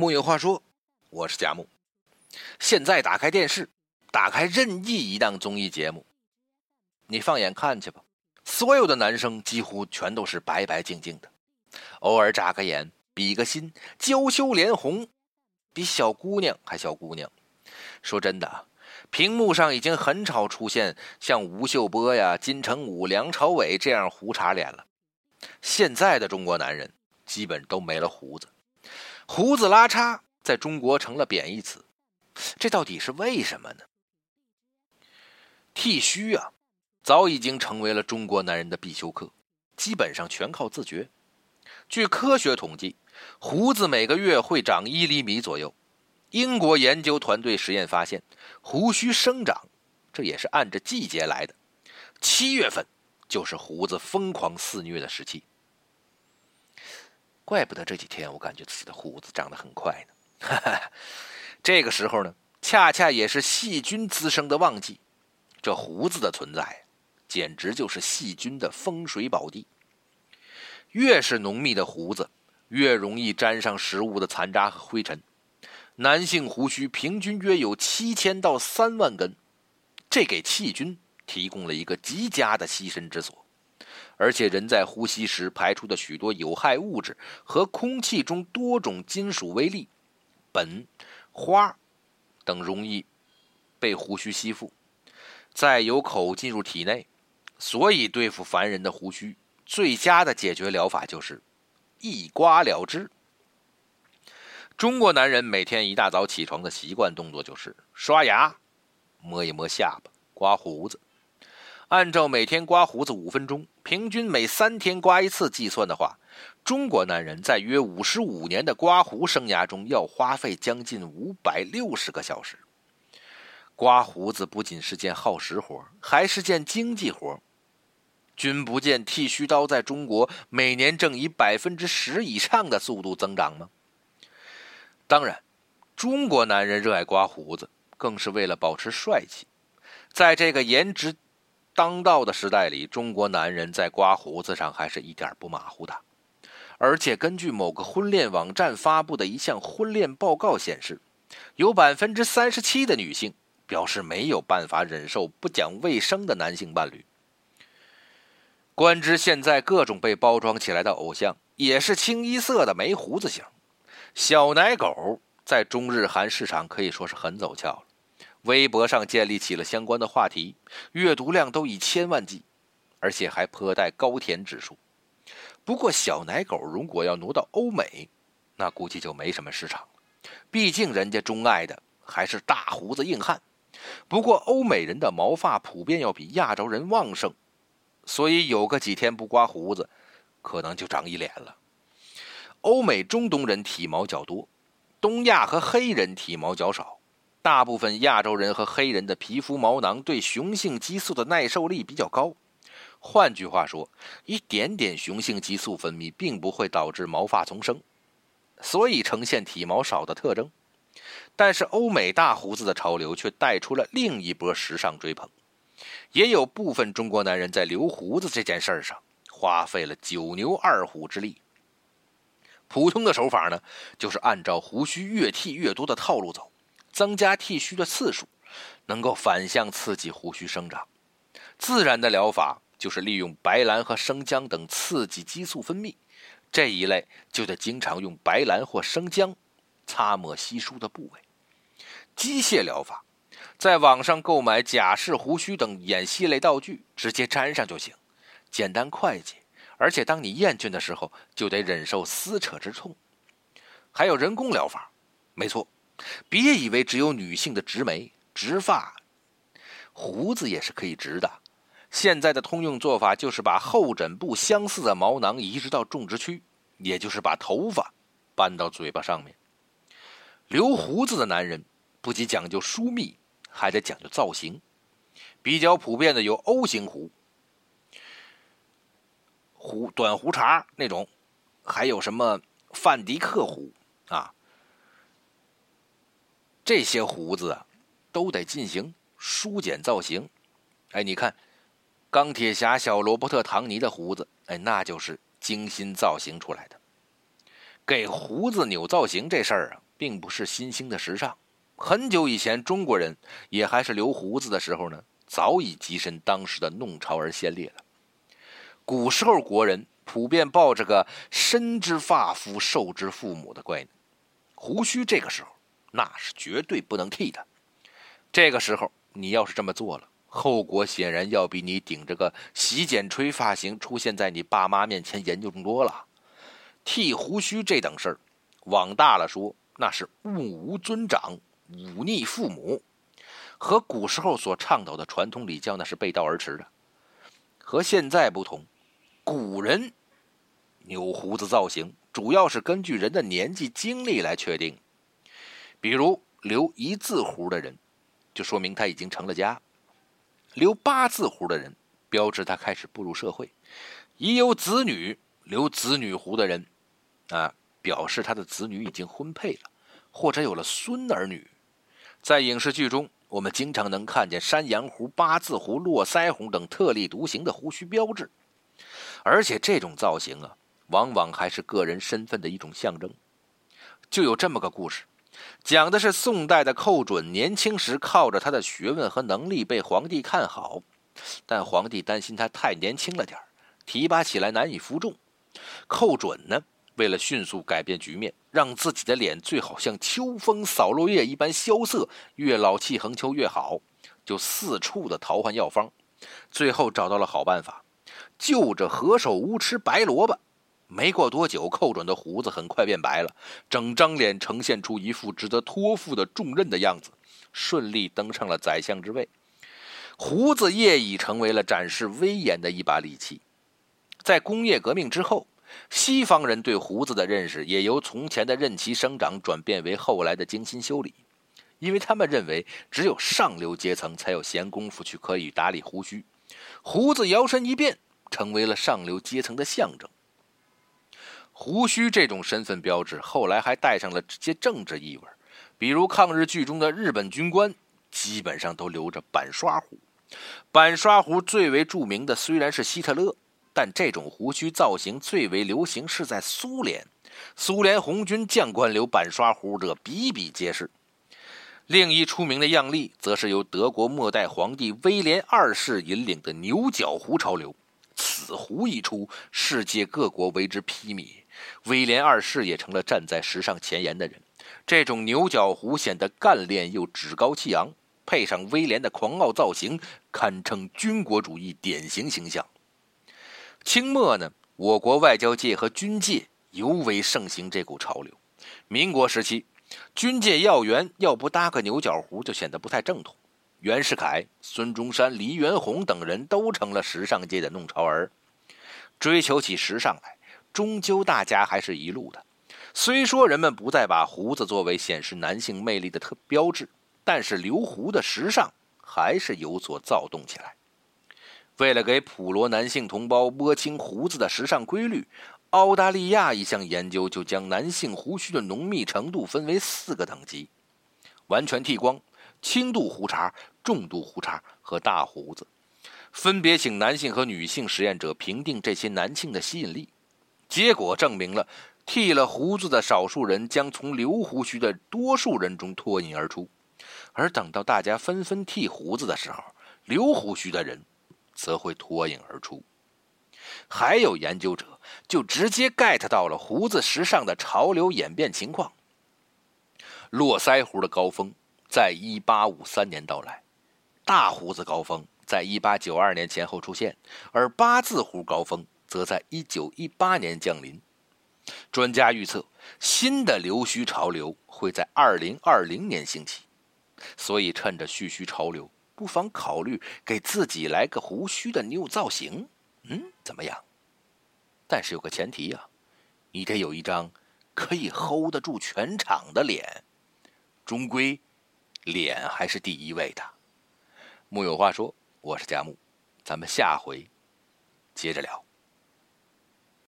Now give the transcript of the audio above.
木有话说，我是贾木。现在打开电视，打开任意一档综艺节目，你放眼看去吧，所有的男生几乎全都是白白净净的，偶尔眨个眼，比个心，娇羞脸红，比小姑娘还小姑娘。说真的，屏幕上已经很少出现像吴秀波呀、金城武、梁朝伟这样胡茬脸了。现在的中国男人基本都没了胡子。胡子拉碴在中国成了贬义词，这到底是为什么呢？剃须啊，早已经成为了中国男人的必修课，基本上全靠自觉。据科学统计，胡子每个月会长一厘米左右。英国研究团队实验发现，胡须生长，这也是按着季节来的。七月份就是胡子疯狂肆虐的时期。怪不得这几天我感觉自己的胡子长得很快呢。这个时候呢，恰恰也是细菌滋生的旺季。这胡子的存在，简直就是细菌的风水宝地。越是浓密的胡子，越容易沾上食物的残渣和灰尘。男性胡须平均约有七千到三万根，这给细菌提供了一个极佳的栖身之所。而且人在呼吸时排出的许多有害物质和空气中多种金属微粒、苯、花等容易被胡须吸附，再由口进入体内。所以对付烦人的胡须，最佳的解决疗法就是一刮了之。中国男人每天一大早起床的习惯动作就是刷牙、摸一摸下巴、刮胡子。按照每天刮胡子五分钟，平均每三天刮一次计算的话，中国男人在约五十五年的刮胡生涯中要花费将近五百六十个小时。刮胡子不仅是件耗时活，还是件经济活。君不见剃须刀在中国每年正以百分之十以上的速度增长吗？当然，中国男人热爱刮胡子，更是为了保持帅气。在这个颜值。当道的时代里，中国男人在刮胡子上还是一点不马虎的。而且，根据某个婚恋网站发布的一项婚恋报告显示，有百分之三十七的女性表示没有办法忍受不讲卫生的男性伴侣。观之现在各种被包装起来的偶像，也是清一色的没胡子型。小奶狗在中日韩市场可以说是很走俏了。微博上建立起了相关的话题，阅读量都以千万计，而且还颇带高甜指数。不过，小奶狗如果要挪到欧美，那估计就没什么市场了。毕竟人家钟爱的还是大胡子硬汉。不过，欧美人的毛发普遍要比亚洲人旺盛，所以有个几天不刮胡子，可能就长一脸了。欧美中东人体毛较多，东亚和黑人体毛较少。大部分亚洲人和黑人的皮肤毛囊对雄性激素的耐受力比较高，换句话说，一点点雄性激素分泌并不会导致毛发丛生，所以呈现体毛少的特征。但是欧美大胡子的潮流却带出了另一波时尚追捧，也有部分中国男人在留胡子这件事上花费了九牛二虎之力。普通的手法呢，就是按照胡须越剃越多的套路走。增加剃须的次数，能够反向刺激胡须生长。自然的疗法就是利用白兰和生姜等刺激激素分泌，这一类就得经常用白兰或生姜擦抹稀疏的部位。机械疗法，在网上购买假式胡须等演戏类道具，直接粘上就行，简单快捷。而且当你厌倦的时候，就得忍受撕扯之痛。还有人工疗法，没错。别以为只有女性的植眉、植发，胡子也是可以植的。现在的通用做法就是把后枕部相似的毛囊移植到种植区，也就是把头发搬到嘴巴上面。留胡子的男人不仅讲究疏密，还得讲究造型。比较普遍的有 O 型胡、胡短胡茬那种，还有什么范迪克胡。这些胡子啊，都得进行梳剪造型。哎，你看，钢铁侠小罗伯特·唐尼的胡子，哎，那就是精心造型出来的。给胡子扭造型这事儿啊，并不是新兴的时尚。很久以前，中国人也还是留胡子的时候呢，早已跻身当时的弄潮儿先烈了。古时候，国人普遍抱着个“身之发肤，受之父母”的观念，胡须这个时候那是绝对不能剃的。这个时候，你要是这么做了，后果显然要比你顶着个洗剪吹发型出现在你爸妈面前严重多了。剃胡须这等事儿，往大了说，那是目无尊长。忤逆父母，和古时候所倡导的传统礼教那是背道而驰的。和现在不同，古人扭胡子造型主要是根据人的年纪、经历来确定。比如留一字胡的人，就说明他已经成了家；留八字胡的人，标志他开始步入社会；已有子女留子女胡的人，啊，表示他的子女已经婚配了，或者有了孙儿女。在影视剧中，我们经常能看见山羊胡、八字胡、络腮胡等特立独行的胡须标志，而且这种造型啊，往往还是个人身份的一种象征。就有这么个故事，讲的是宋代的寇准年轻时靠着他的学问和能力被皇帝看好，但皇帝担心他太年轻了点提拔起来难以服众。寇准呢？为了迅速改变局面，让自己的脸最好像秋风扫落叶一般萧瑟，越老气横秋越好，就四处的淘换药方，最后找到了好办法，就着何首乌吃白萝卜。没过多久，寇准的胡子很快变白了，整张脸呈现出一副值得托付的重任的样子，顺利登上了宰相之位。胡子业已成为了展示威严的一把利器。在工业革命之后。西方人对胡子的认识也由从前的任其生长转变为后来的精心修理，因为他们认为只有上流阶层才有闲工夫去可以打理胡须，胡子摇身一变成为了上流阶层的象征。胡须这种身份标志后来还带上了些政治意味，比如抗日剧中的日本军官基本上都留着板刷胡，板刷胡最为著名的虽然是希特勒。但这种胡须造型最为流行是在苏联，苏联红军将官留板刷胡者比比皆是。另一出名的样例，则是由德国末代皇帝威廉二世引领的牛角胡潮流。此胡一出，世界各国为之披靡，威廉二世也成了站在时尚前沿的人。这种牛角胡显得干练又趾高气扬，配上威廉的狂傲造型，堪称军国主义典型形象。清末呢，我国外交界和军界尤为盛行这股潮流。民国时期，军界要员要不搭个牛角胡，就显得不太正统。袁世凯、孙中山、黎元洪等人都成了时尚界的弄潮儿。追求起时尚来，终究大家还是一路的。虽说人们不再把胡子作为显示男性魅力的特标志，但是留胡的时尚还是有所躁动起来。为了给普罗男性同胞摸清胡子的时尚规律，澳大利亚一项研究就将男性胡须的浓密程度分为四个等级：完全剃光、轻度胡茬、重度胡茬和大胡子。分别请男性和女性实验者评定这些男性的吸引力。结果证明了，剃了胡子的少数人将从留胡须的多数人中脱颖而出。而等到大家纷纷剃胡子的时候，留胡须的人。则会脱颖而出。还有研究者就直接 get 到了胡子时尚的潮流演变情况。络腮胡的高峰在1853年到来，大胡子高峰在1892年前后出现，而八字胡高峰则在1918年降临。专家预测，新的留须潮流会在2020年兴起，所以趁着蓄须潮流。不妨考虑给自己来个胡须的 new 造型，嗯，怎么样？但是有个前提呀，你得有一张可以 hold 得住全场的脸。终归，脸还是第一位的。木有话说，我是佳木，咱们下回接着聊。